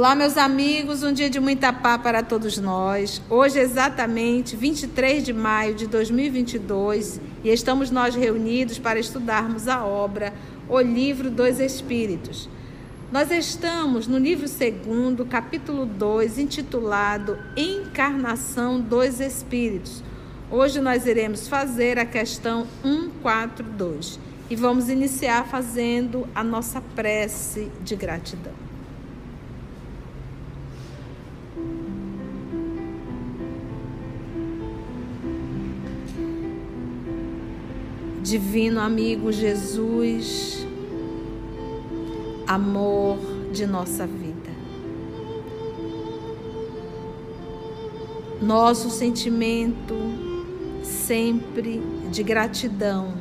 Olá, meus amigos, um dia de muita paz para todos nós. Hoje exatamente 23 de maio de 2022 e estamos nós reunidos para estudarmos a obra O Livro dos Espíritos. Nós estamos no livro 2, capítulo 2, intitulado Encarnação dos Espíritos. Hoje nós iremos fazer a questão 142 e vamos iniciar fazendo a nossa prece de gratidão. Divino amigo Jesus, amor de nossa vida. Nosso sentimento sempre de gratidão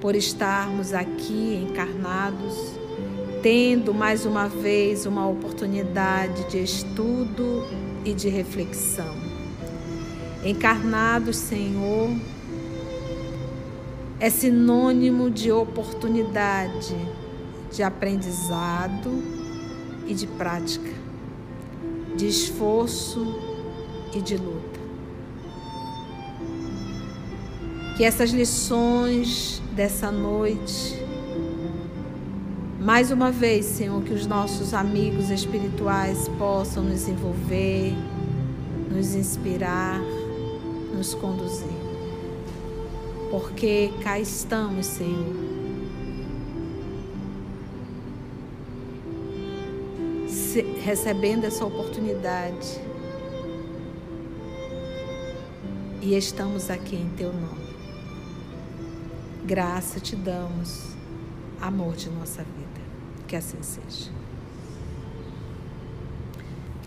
por estarmos aqui encarnados, tendo mais uma vez uma oportunidade de estudo e de reflexão. Encarnados, Senhor, é sinônimo de oportunidade, de aprendizado e de prática, de esforço e de luta. Que essas lições dessa noite, mais uma vez, Senhor, que os nossos amigos espirituais possam nos envolver, nos inspirar, nos conduzir porque cá estamos, Senhor. Se, recebendo essa oportunidade e estamos aqui em Teu nome. Graça te damos, amor de nossa vida. Que assim seja.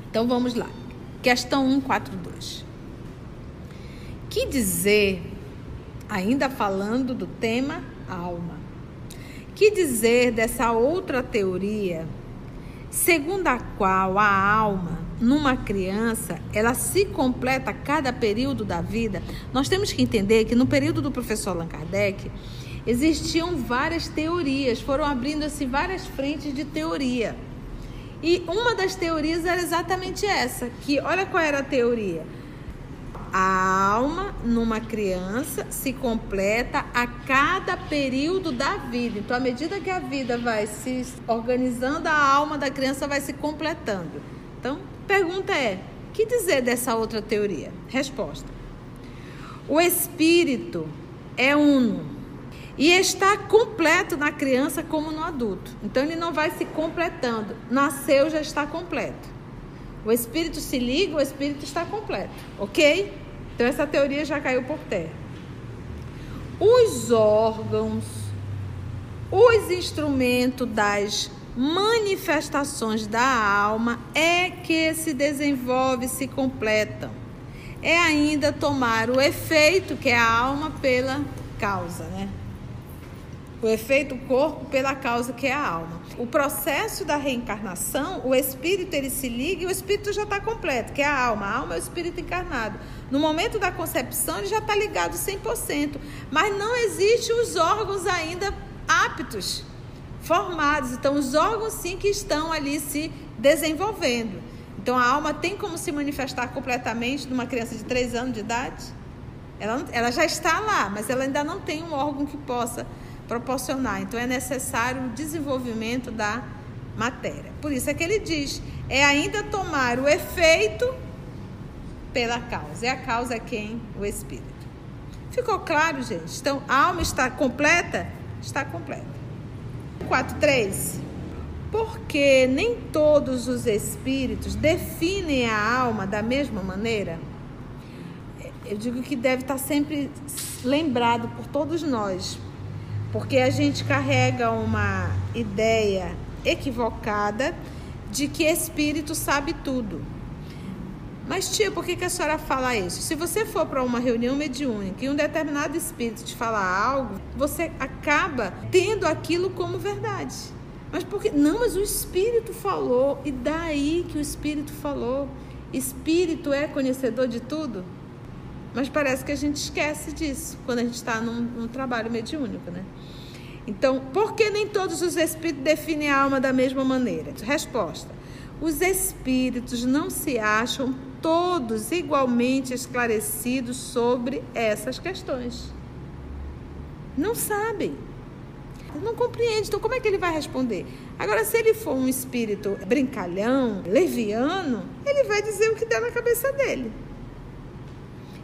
Então vamos lá. Questão 142. Que dizer ainda falando do tema alma. Que dizer dessa outra teoria, segundo a qual a alma, numa criança, ela se completa a cada período da vida? Nós temos que entender que no período do professor Allan Kardec, existiam várias teorias, foram abrindo assim várias frentes de teoria. E uma das teorias era exatamente essa, que olha qual era a teoria a alma numa criança se completa a cada período da vida. Então, à medida que a vida vai se organizando, a alma da criança vai se completando. Então, pergunta é: que dizer dessa outra teoria? Resposta: O espírito é uno e está completo na criança como no adulto. Então, ele não vai se completando. Nasceu, já está completo. O espírito se liga, o espírito está completo, ok? Então essa teoria já caiu por terra. Os órgãos, os instrumentos das manifestações da alma é que se desenvolve, se completam. É ainda tomar o efeito que é a alma pela causa, né? O efeito corpo pela causa que é a alma. O processo da reencarnação, o espírito ele se liga e o espírito já está completo, que é a alma. A alma é o espírito encarnado. No momento da concepção ele já está ligado 100%, mas não existem os órgãos ainda aptos, formados. Então os órgãos sim que estão ali se desenvolvendo. Então a alma tem como se manifestar completamente numa criança de 3 anos de idade? Ela, ela já está lá, mas ela ainda não tem um órgão que possa proporcionar. Então é necessário o desenvolvimento da matéria. Por isso é que ele diz: é ainda tomar o efeito pela causa. E a causa é quem? O espírito. Ficou claro, gente? Então, a alma está completa? Está completa. 4.3. Porque nem todos os espíritos definem a alma da mesma maneira? Eu digo que deve estar sempre lembrado por todos nós, porque a gente carrega uma ideia equivocada de que espírito sabe tudo. Mas, tia, por que, que a senhora fala isso? Se você for para uma reunião mediúnica e um determinado espírito te falar algo, você acaba tendo aquilo como verdade. Mas porque não, mas o espírito falou e daí que o espírito falou. Espírito é conhecedor de tudo? Mas parece que a gente esquece disso quando a gente está num, num, trabalho mediúnico, né? Então, por que nem todos os espíritos definem a alma da mesma maneira? Resposta: os espíritos não se acham todos igualmente esclarecidos sobre essas questões. Não sabem. Não compreende. Então, como é que ele vai responder? Agora, se ele for um espírito brincalhão, leviano, ele vai dizer o que der na cabeça dele.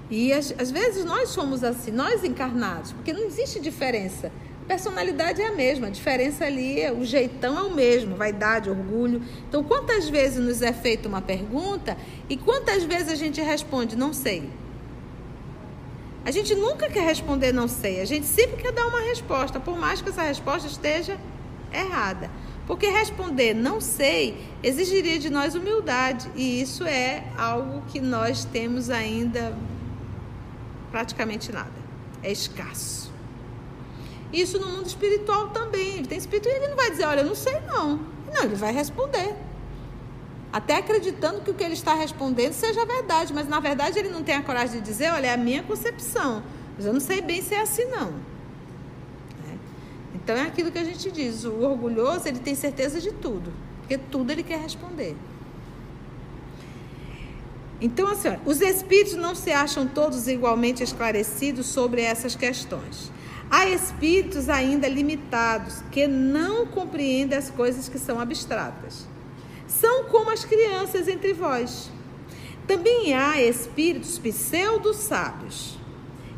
E às, às vezes nós somos assim, nós encarnados, porque não existe diferença Personalidade é a mesma, a diferença ali, é, o jeitão é o mesmo, vaidade, orgulho. Então, quantas vezes nos é feita uma pergunta e quantas vezes a gente responde não sei? A gente nunca quer responder não sei, a gente sempre quer dar uma resposta, por mais que essa resposta esteja errada. Porque responder não sei exigiria de nós humildade, e isso é algo que nós temos ainda praticamente nada. É escasso. Isso no mundo espiritual também. Ele tem espírito e ele não vai dizer, olha, eu não sei não. Não, ele vai responder. Até acreditando que o que ele está respondendo seja verdade, mas na verdade ele não tem a coragem de dizer, olha, é a minha concepção. Mas eu não sei bem se é assim não. É. Então é aquilo que a gente diz, o orgulhoso ele tem certeza de tudo, porque tudo ele quer responder. Então, assim, os espíritos não se acham todos igualmente esclarecidos sobre essas questões. Há espíritos ainda limitados que não compreendem as coisas que são abstratas. São como as crianças entre vós. Também há espíritos pseudo-sábios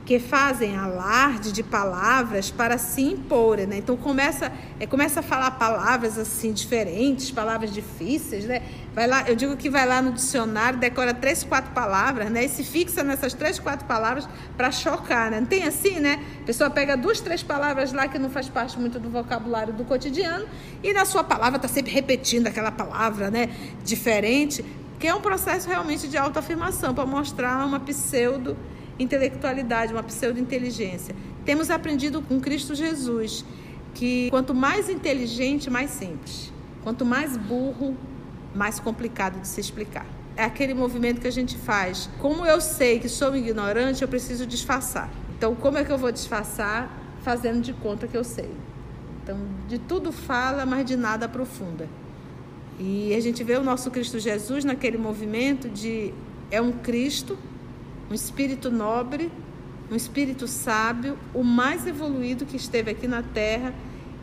que fazem alarde de palavras para se imporem, né? Então começa, é, começa a falar palavras assim diferentes, palavras difíceis, né? Vai lá, eu digo que vai lá no dicionário, decora três, quatro palavras, né? E se fixa nessas três, quatro palavras para chocar, né? Não tem assim, né? A pessoa pega duas, três palavras lá que não faz parte muito do vocabulário do cotidiano e na sua palavra está sempre repetindo aquela palavra, né? Diferente, que é um processo realmente de autoafirmação para mostrar uma pseudo intelectualidade, uma pseudo-inteligência. Temos aprendido com Cristo Jesus que quanto mais inteligente, mais simples. Quanto mais burro, mais complicado de se explicar. É aquele movimento que a gente faz. Como eu sei que sou ignorante, eu preciso disfarçar. Então, como é que eu vou disfarçar? Fazendo de conta que eu sei. Então, de tudo fala, mas de nada aprofunda. E a gente vê o nosso Cristo Jesus naquele movimento de é um Cristo um espírito nobre, um espírito sábio, o mais evoluído que esteve aqui na Terra,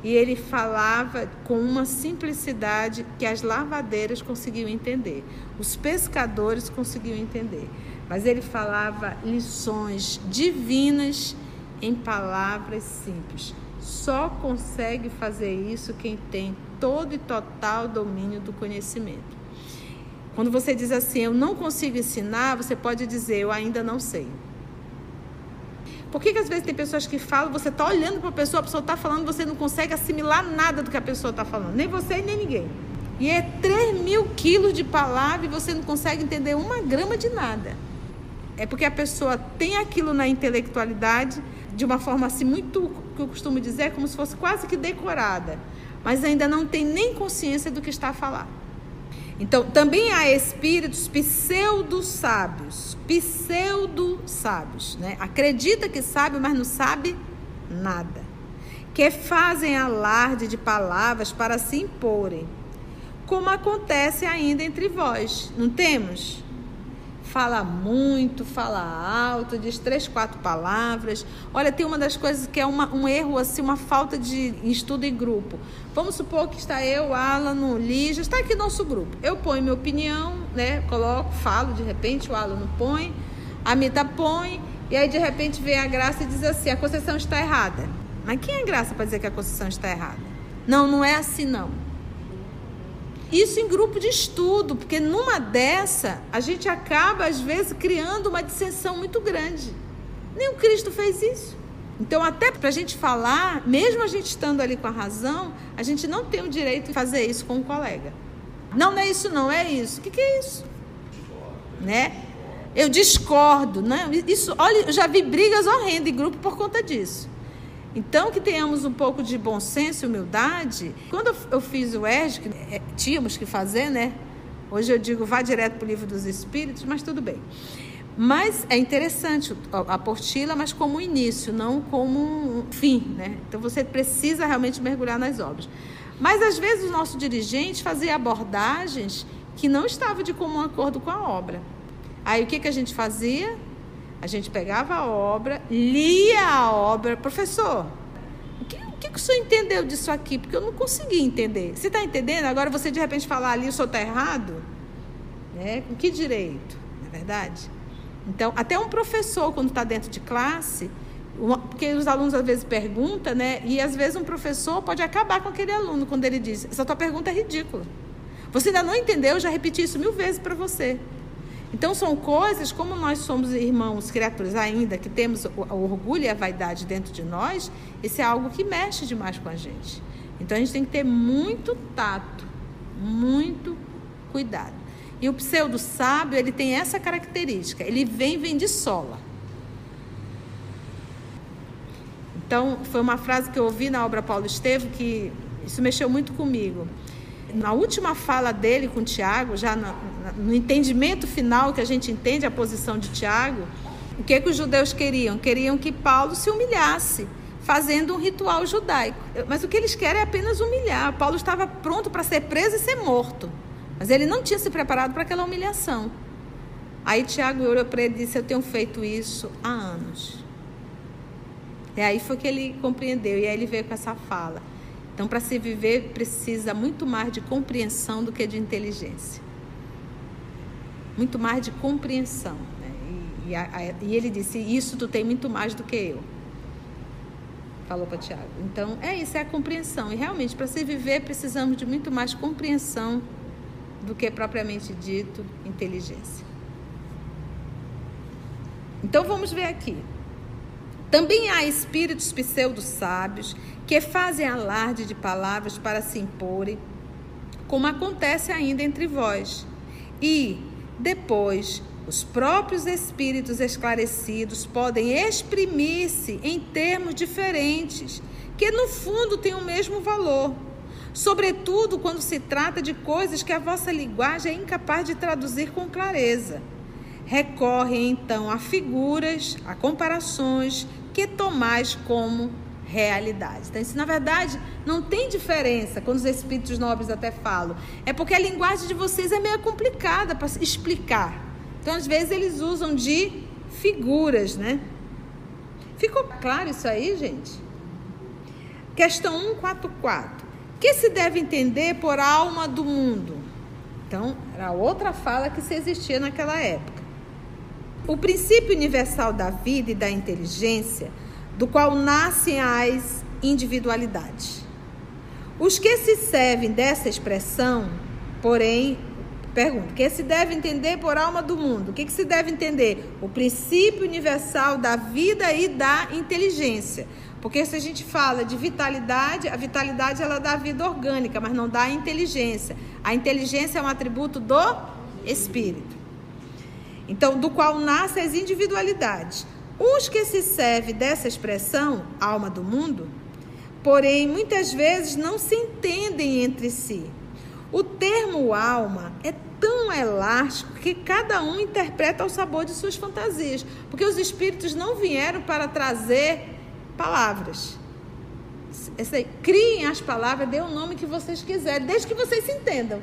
e ele falava com uma simplicidade que as lavadeiras conseguiam entender, os pescadores conseguiam entender. Mas ele falava lições divinas em palavras simples. Só consegue fazer isso quem tem todo e total domínio do conhecimento. Quando você diz assim, eu não consigo ensinar, você pode dizer, eu ainda não sei. Por que, que às vezes tem pessoas que falam, você está olhando para a pessoa, a pessoa está falando, você não consegue assimilar nada do que a pessoa está falando, nem você nem ninguém. E é 3 mil quilos de palavra e você não consegue entender uma grama de nada. É porque a pessoa tem aquilo na intelectualidade de uma forma assim muito, que eu costumo dizer, como se fosse quase que decorada, mas ainda não tem nem consciência do que está a falar. Então, também há espíritos pseudo-sábios, pseudo-sábios, né? Acredita que sabe, mas não sabe nada. Que fazem alarde de palavras para se imporem, como acontece ainda entre vós, não temos? Fala muito, fala alto, diz três, quatro palavras. Olha, tem uma das coisas que é uma, um erro, assim, uma falta de estudo em grupo. Vamos supor que está eu, Alan, o Lígia, está aqui nosso grupo. Eu ponho minha opinião, né? Coloco, falo, de repente o Alan não põe, a Mita põe, e aí de repente vem a graça e diz assim: a concessão está errada. Mas quem é graça para dizer que a concessão está errada? Não, não é assim não. Isso em grupo de estudo, porque numa dessa a gente acaba às vezes criando uma dissensão muito grande. Nem o Cristo fez isso. Então, até para a gente falar, mesmo a gente estando ali com a razão, a gente não tem o direito de fazer isso com um colega. Não, não é isso, não, é isso. O que, que é isso? Né? Eu discordo, né? Isso, olha, eu já vi brigas horrendas em grupo por conta disso. Então, que tenhamos um pouco de bom senso e humildade. Quando eu fiz o ERG, é, tínhamos que fazer, né? Hoje eu digo, vá direto para o livro dos Espíritos, mas tudo bem. Mas é interessante a apostila, mas como um início, não como um fim, né? Então você precisa realmente mergulhar nas obras. Mas às vezes o nosso dirigente fazia abordagens que não estava de comum acordo com a obra. Aí o que, que a gente fazia? A gente pegava a obra, lia a obra, professor. O que, o que, o senhor entendeu disso aqui? Porque eu não consegui entender. Você está entendendo? Agora você de repente falar ali, o senhor está errado? Né? Com que direito? Não é verdade? Então, até um professor, quando está dentro de classe, porque os alunos às vezes perguntam, né? E às vezes um professor pode acabar com aquele aluno quando ele diz: Essa tua pergunta é ridícula. Você ainda não entendeu, eu já repeti isso mil vezes para você. Então, são coisas, como nós somos irmãos, criaturas ainda, que temos o orgulho e a vaidade dentro de nós, isso é algo que mexe demais com a gente. Então, a gente tem que ter muito tato, muito cuidado. E o pseudo sábio, ele tem essa característica, ele vem, vem de sola. Então, foi uma frase que eu ouvi na obra Paulo Estevo que isso mexeu muito comigo. Na última fala dele com Tiago, já no, no entendimento final que a gente entende a posição de Tiago, o que, que os judeus queriam? Queriam que Paulo se humilhasse, fazendo um ritual judaico. Mas o que eles querem é apenas humilhar. Paulo estava pronto para ser preso e ser morto, mas ele não tinha se preparado para aquela humilhação. Aí Tiago olhou para ele e disse: Eu tenho feito isso há anos. E aí foi que ele compreendeu, e aí ele veio com essa fala. Então, para se viver, precisa muito mais de compreensão do que de inteligência. Muito mais de compreensão. Né? E, e, a, e, ele disse: Isso tu tem muito mais do que eu. Falou para Tiago. Então, é isso, é a compreensão. E realmente, para se viver, precisamos de muito mais compreensão do que propriamente dito inteligência. Então, vamos ver aqui. Também há espíritos pseudo-sábios que fazem alarde de palavras para se imporem, como acontece ainda entre vós. E, depois, os próprios espíritos esclarecidos podem exprimir-se em termos diferentes, que no fundo têm o mesmo valor. Sobretudo quando se trata de coisas que a vossa linguagem é incapaz de traduzir com clareza. Recorrem então a figuras, a comparações, que tomais como realidade. Então, isso na verdade não tem diferença quando os espíritos nobres até falam. É porque a linguagem de vocês é meio complicada para explicar. Então, às vezes, eles usam de figuras, né? Ficou claro isso aí, gente? Questão 144. Que se deve entender por alma do mundo? Então, era outra fala que se existia naquela época. O princípio universal da vida e da inteligência, do qual nascem as individualidades. Os que se servem dessa expressão, porém, pergunto, que se deve entender por alma do mundo? O que, que se deve entender? O princípio universal da vida e da inteligência. Porque se a gente fala de vitalidade, a vitalidade ela dá vida orgânica, mas não dá inteligência. A inteligência é um atributo do espírito. Então, do qual nascem as individualidades. Os que se servem dessa expressão, alma do mundo, porém, muitas vezes não se entendem entre si. O termo alma é tão elástico que cada um interpreta ao sabor de suas fantasias, porque os espíritos não vieram para trazer palavras. criem as palavras, dê o nome que vocês quiserem, desde que vocês se entendam.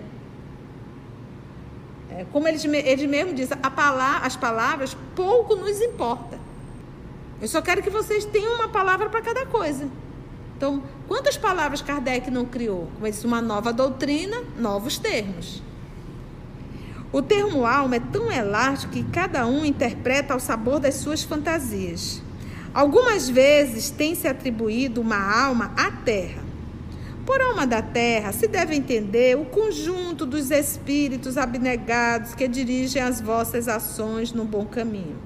É, como ele, ele mesmo diz, palavra, as palavras pouco nos importa. Eu só quero que vocês tenham uma palavra para cada coisa. Então, quantas palavras Kardec não criou? Como uma nova doutrina, novos termos. O termo alma é tão elástico que cada um interpreta ao sabor das suas fantasias. Algumas vezes tem se atribuído uma alma à terra, por alma da terra se deve entender o conjunto dos espíritos abnegados que dirigem as vossas ações no bom caminho.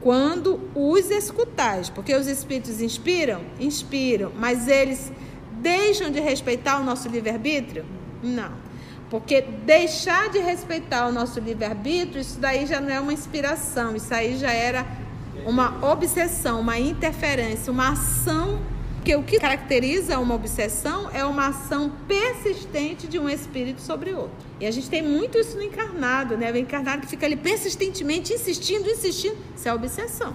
Quando os escutais, porque os espíritos inspiram? Inspiram, mas eles deixam de respeitar o nosso livre-arbítrio? Não. Porque deixar de respeitar o nosso livre-arbítrio, isso daí já não é uma inspiração, isso aí já era uma obsessão, uma interferência, uma ação porque o que caracteriza uma obsessão é uma ação persistente de um espírito sobre outro. E a gente tem muito isso no encarnado, né? O encarnado que fica ali persistentemente insistindo, insistindo. Isso é obsessão.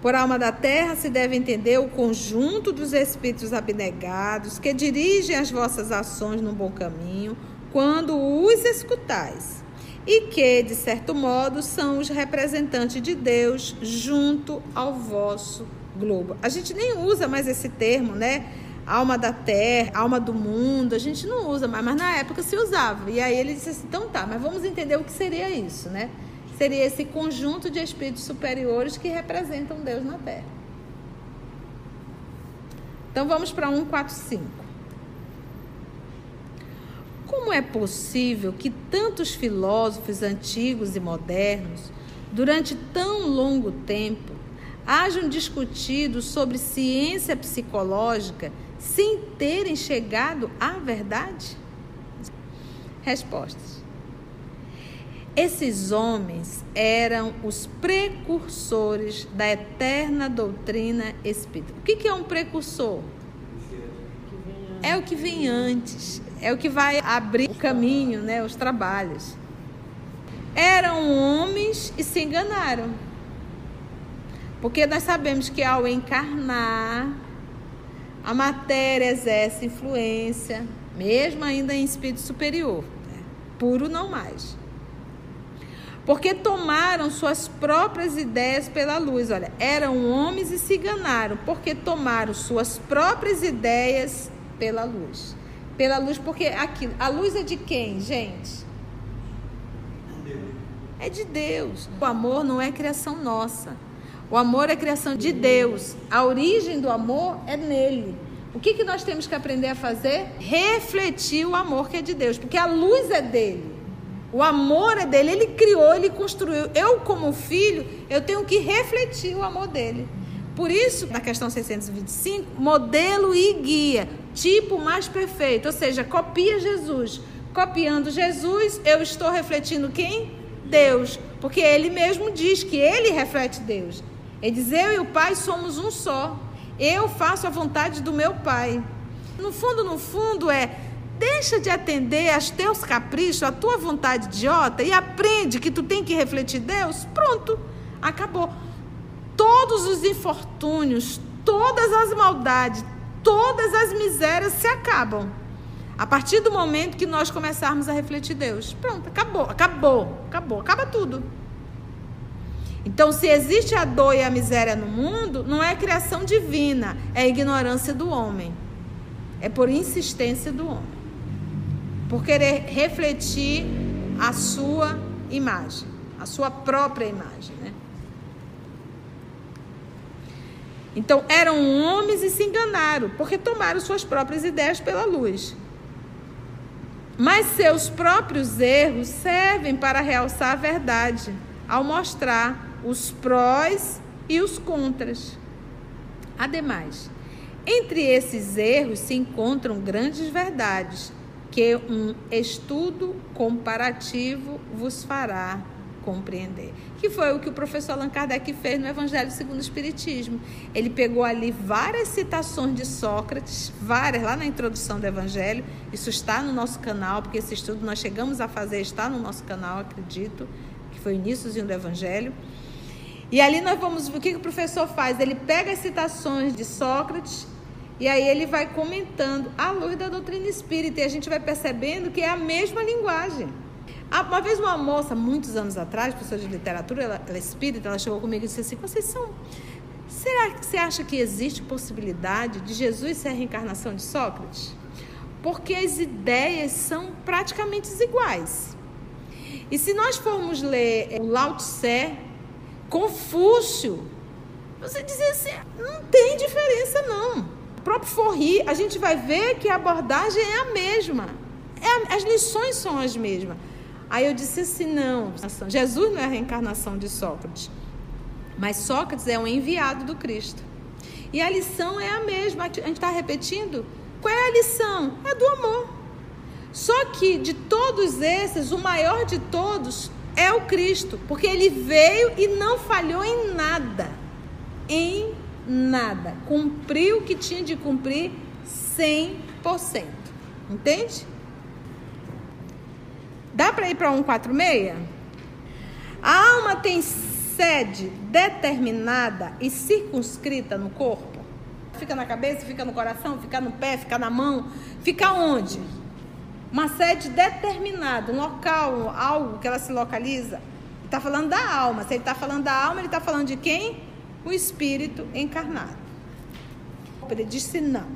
Por alma da terra se deve entender o conjunto dos espíritos abnegados que dirigem as vossas ações no bom caminho, quando os escutais, e que, de certo modo, são os representantes de Deus junto ao vosso globo. A gente nem usa mais esse termo, né? Alma da terra, alma do mundo, a gente não usa mais, mas na época se usava. E aí ele disse assim: então tá, mas vamos entender o que seria isso, né? Seria esse conjunto de espíritos superiores que representam Deus na terra. Então vamos para 145. Como é possível que tantos filósofos antigos e modernos, durante tão longo tempo, hajam discutido sobre ciência psicológica sem terem chegado à verdade? Respostas. Esses homens eram os precursores da eterna doutrina espírita. O que é um precursor? É o que vem antes, é o que vai abrir o caminho, né, os trabalhos. Eram homens e se enganaram. Porque nós sabemos que ao encarnar, a matéria exerce influência, mesmo ainda em espírito superior, né? puro não mais. Porque tomaram suas próprias ideias pela luz. Olha, eram homens e se enganaram, porque tomaram suas próprias ideias pela luz. Pela luz, porque aquilo, a luz é de quem, gente? É de Deus. O amor não é criação nossa. O amor é criação de Deus. A origem do amor é nele. O que, que nós temos que aprender a fazer? Refletir o amor que é de Deus, porque a luz é dele. O amor é dele, ele criou, ele construiu. Eu, como filho, eu tenho que refletir o amor dele. Por isso, na questão 625, modelo e guia, tipo mais perfeito, ou seja, copia Jesus. Copiando Jesus, eu estou refletindo quem? Deus, porque ele mesmo diz que ele reflete Deus. Ele diz: Eu e o Pai somos um só. Eu faço a vontade do meu Pai. No fundo, no fundo, é deixa de atender aos teus caprichos, a tua vontade idiota e aprende que tu tem que refletir Deus. Pronto, acabou todos os infortúnios, todas as maldades, todas as misérias se acabam. A partir do momento que nós começarmos a refletir Deus. Pronto, acabou, acabou, acabou, acaba tudo. Então, se existe a dor e a miséria no mundo, não é criação divina, é ignorância do homem. É por insistência do homem. Por querer refletir a sua imagem, a sua própria imagem, né? Então eram homens e se enganaram, porque tomaram suas próprias ideias pela luz. Mas seus próprios erros servem para realçar a verdade, ao mostrar os prós e os contras. Ademais, entre esses erros se encontram grandes verdades que um estudo comparativo vos fará compreender. Que foi o que o professor Allan Kardec fez no Evangelho segundo o Espiritismo. Ele pegou ali várias citações de Sócrates, várias lá na introdução do Evangelho. Isso está no nosso canal, porque esse estudo nós chegamos a fazer, está no nosso canal, acredito, que foi o iníciozinho do Evangelho. E ali nós vamos ver o que o professor faz. Ele pega as citações de Sócrates e aí ele vai comentando à luz da doutrina espírita. E a gente vai percebendo que é a mesma linguagem. Ah, uma vez uma moça, muitos anos atrás, professora de literatura, ela, ela é espírita, ela chegou comigo e disse assim, vocês são... Será que você acha que existe possibilidade de Jesus ser a reencarnação de Sócrates? Porque as ideias são praticamente iguais. E se nós formos ler o Lao Tse, Confúcio, você dizer assim, não tem diferença não. O próprio Forri, a gente vai ver que a abordagem é a mesma. É, as lições são as mesmas. Aí eu disse assim: não, Jesus não é a reencarnação de Sócrates, mas Sócrates é um enviado do Cristo. E a lição é a mesma. A gente está repetindo? Qual é a lição? É do amor. Só que de todos esses, o maior de todos é o Cristo, porque ele veio e não falhou em nada. Em nada. Cumpriu o que tinha de cumprir 100%. Entende? Dá para ir para 146? A alma tem sede determinada e circunscrita no corpo? Fica na cabeça, fica no coração, fica no pé, fica na mão, fica onde? Uma sede determinada, um local, algo que ela se localiza. Está falando da alma. Se ele está falando da alma, ele está falando de quem? O espírito encarnado. Ele disse não.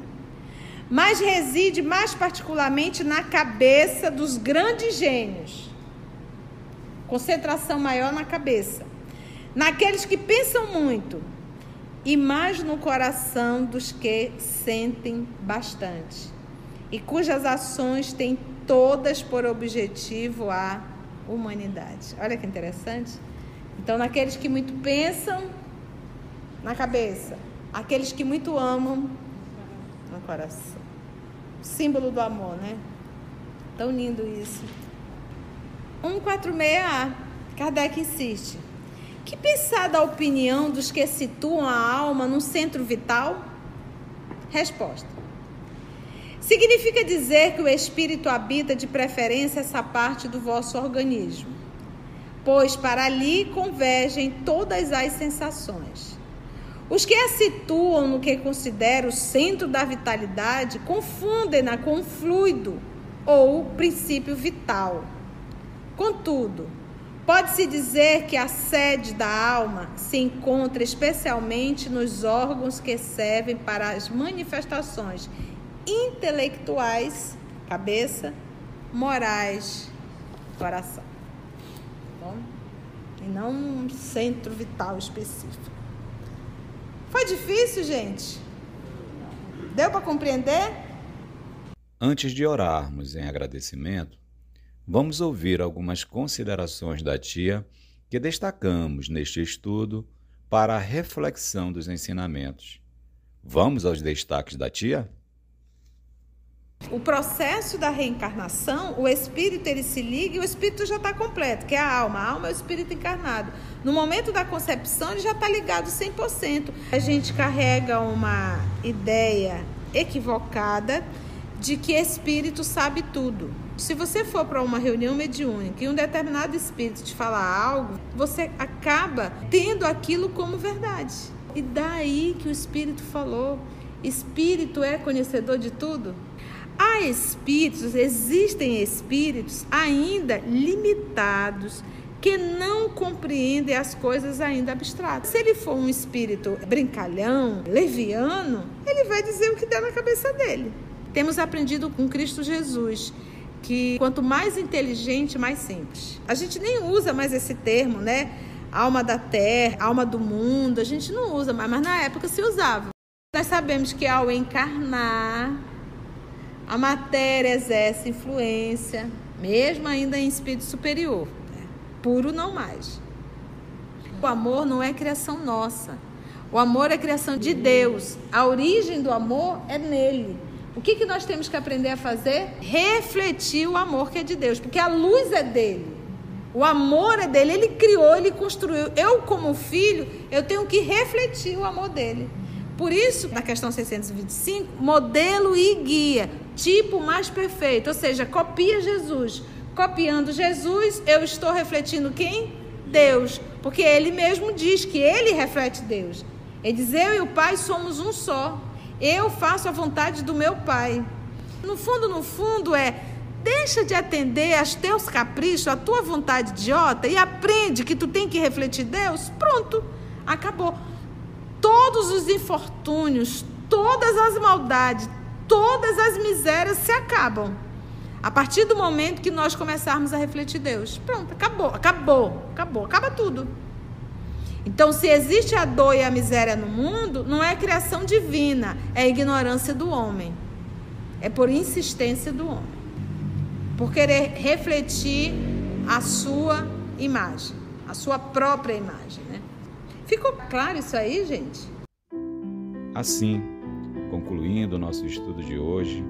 Mas reside mais particularmente na cabeça dos grandes gênios. Concentração maior na cabeça. Naqueles que pensam muito. E mais no coração dos que sentem bastante. E cujas ações têm todas por objetivo a humanidade. Olha que interessante. Então, naqueles que muito pensam na cabeça, aqueles que muito amam no coração. Símbolo do amor, né? Tão lindo isso. 146A, Kardec insiste. Que pensar da opinião dos que situam a alma no centro vital? Resposta. Significa dizer que o espírito habita de preferência essa parte do vosso organismo, pois para ali convergem todas as sensações. Os que a situam no que considera o centro da vitalidade confundem-na com o fluido ou princípio vital. Contudo, pode-se dizer que a sede da alma se encontra especialmente nos órgãos que servem para as manifestações intelectuais, cabeça, morais, coração. Bom? E não um centro vital específico. Foi difícil, gente? Deu para compreender? Antes de orarmos em agradecimento, vamos ouvir algumas considerações da tia que destacamos neste estudo para a reflexão dos ensinamentos. Vamos aos destaques da tia? O processo da reencarnação, o espírito ele se liga e o espírito já está completo, que é a alma. A alma é o espírito encarnado. No momento da concepção, ele já está ligado 100%. A gente carrega uma ideia equivocada de que espírito sabe tudo. Se você for para uma reunião mediúnica e um determinado espírito te falar algo, você acaba tendo aquilo como verdade. E daí que o espírito falou: espírito é conhecedor de tudo? Há espíritos, existem espíritos ainda limitados que não compreendem as coisas ainda abstratas. Se ele for um espírito brincalhão, leviano, ele vai dizer o que der na cabeça dele. Temos aprendido com Cristo Jesus que quanto mais inteligente, mais simples. A gente nem usa mais esse termo, né? Alma da terra, alma do mundo, a gente não usa mais, mas na época se usava. Nós sabemos que ao encarnar, a matéria exerce influência, mesmo ainda em espírito superior. Né? Puro não mais. O amor não é criação nossa. O amor é criação de Deus. A origem do amor é nele. O que, que nós temos que aprender a fazer? Refletir o amor que é de Deus, porque a luz é dele. O amor é dele, ele criou, ele construiu. Eu, como filho, eu tenho que refletir o amor dele. Por isso, na questão 625, modelo e guia, tipo mais perfeito, ou seja, copia Jesus. Copiando Jesus, eu estou refletindo quem? Deus, porque ele mesmo diz que ele reflete Deus. Ele diz: Eu e o Pai somos um só. Eu faço a vontade do meu Pai. No fundo, no fundo, é deixa de atender aos teus caprichos, a tua vontade idiota e aprende que tu tem que refletir Deus. Pronto, acabou todos os infortúnios, todas as maldades, todas as misérias se acabam. A partir do momento que nós começarmos a refletir Deus. Pronto, acabou, acabou, acabou, acaba tudo. Então, se existe a dor e a miséria no mundo, não é criação divina, é ignorância do homem. É por insistência do homem. Por querer refletir a sua imagem, a sua própria imagem, né? Ficou claro isso aí, gente? Assim, concluindo o nosso estudo de hoje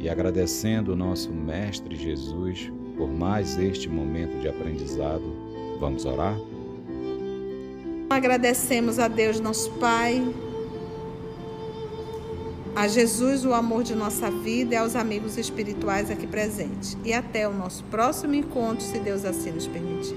e agradecendo o nosso Mestre Jesus por mais este momento de aprendizado, vamos orar? Agradecemos a Deus, nosso Pai, a Jesus o amor de nossa vida e aos amigos espirituais aqui presentes. E até o nosso próximo encontro, se Deus assim nos permitir.